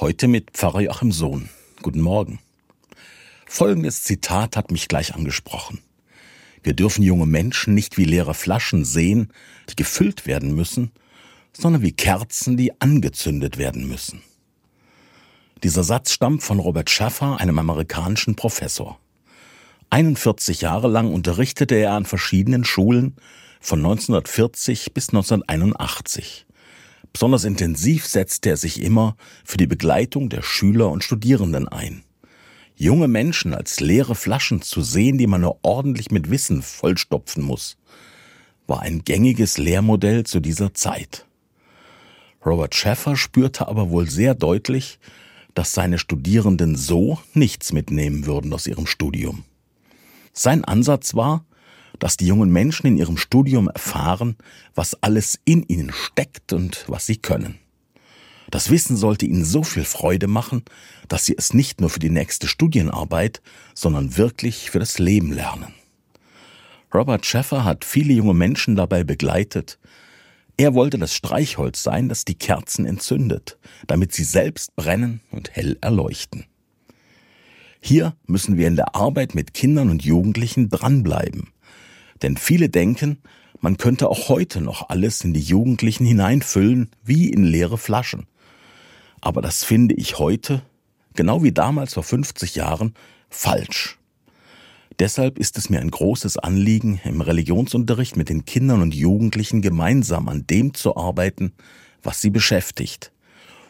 Heute mit Pfarrer Joachim Sohn. Guten Morgen. Folgendes Zitat hat mich gleich angesprochen. Wir dürfen junge Menschen nicht wie leere Flaschen sehen, die gefüllt werden müssen, sondern wie Kerzen, die angezündet werden müssen. Dieser Satz stammt von Robert Schaffer, einem amerikanischen Professor. 41 Jahre lang unterrichtete er an verschiedenen Schulen von 1940 bis 1981. Besonders intensiv setzte er sich immer für die Begleitung der Schüler und Studierenden ein. Junge Menschen als leere Flaschen zu sehen, die man nur ordentlich mit Wissen vollstopfen muss, war ein gängiges Lehrmodell zu dieser Zeit. Robert Schäffer spürte aber wohl sehr deutlich, dass seine Studierenden so nichts mitnehmen würden aus ihrem Studium. Sein Ansatz war, dass die jungen Menschen in ihrem Studium erfahren, was alles in ihnen steckt und was sie können. Das Wissen sollte ihnen so viel Freude machen, dass sie es nicht nur für die nächste Studienarbeit, sondern wirklich für das Leben lernen. Robert Schäffer hat viele junge Menschen dabei begleitet. Er wollte das Streichholz sein, das die Kerzen entzündet, damit sie selbst brennen und hell erleuchten. Hier müssen wir in der Arbeit mit Kindern und Jugendlichen dranbleiben. Denn viele denken, man könnte auch heute noch alles in die Jugendlichen hineinfüllen, wie in leere Flaschen. Aber das finde ich heute, genau wie damals vor 50 Jahren, falsch. Deshalb ist es mir ein großes Anliegen, im Religionsunterricht mit den Kindern und Jugendlichen gemeinsam an dem zu arbeiten, was sie beschäftigt,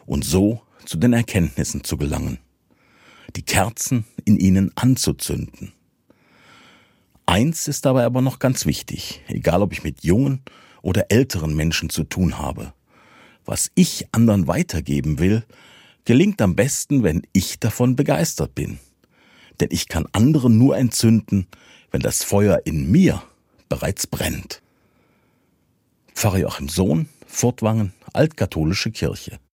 und so zu den Erkenntnissen zu gelangen, die Kerzen in ihnen anzuzünden. Eins ist dabei aber noch ganz wichtig, egal ob ich mit jungen oder älteren Menschen zu tun habe. Was ich anderen weitergeben will, gelingt am besten, wenn ich davon begeistert bin. Denn ich kann andere nur entzünden, wenn das Feuer in mir bereits brennt. Pfarrer Joachim Sohn, Furtwangen, Altkatholische Kirche.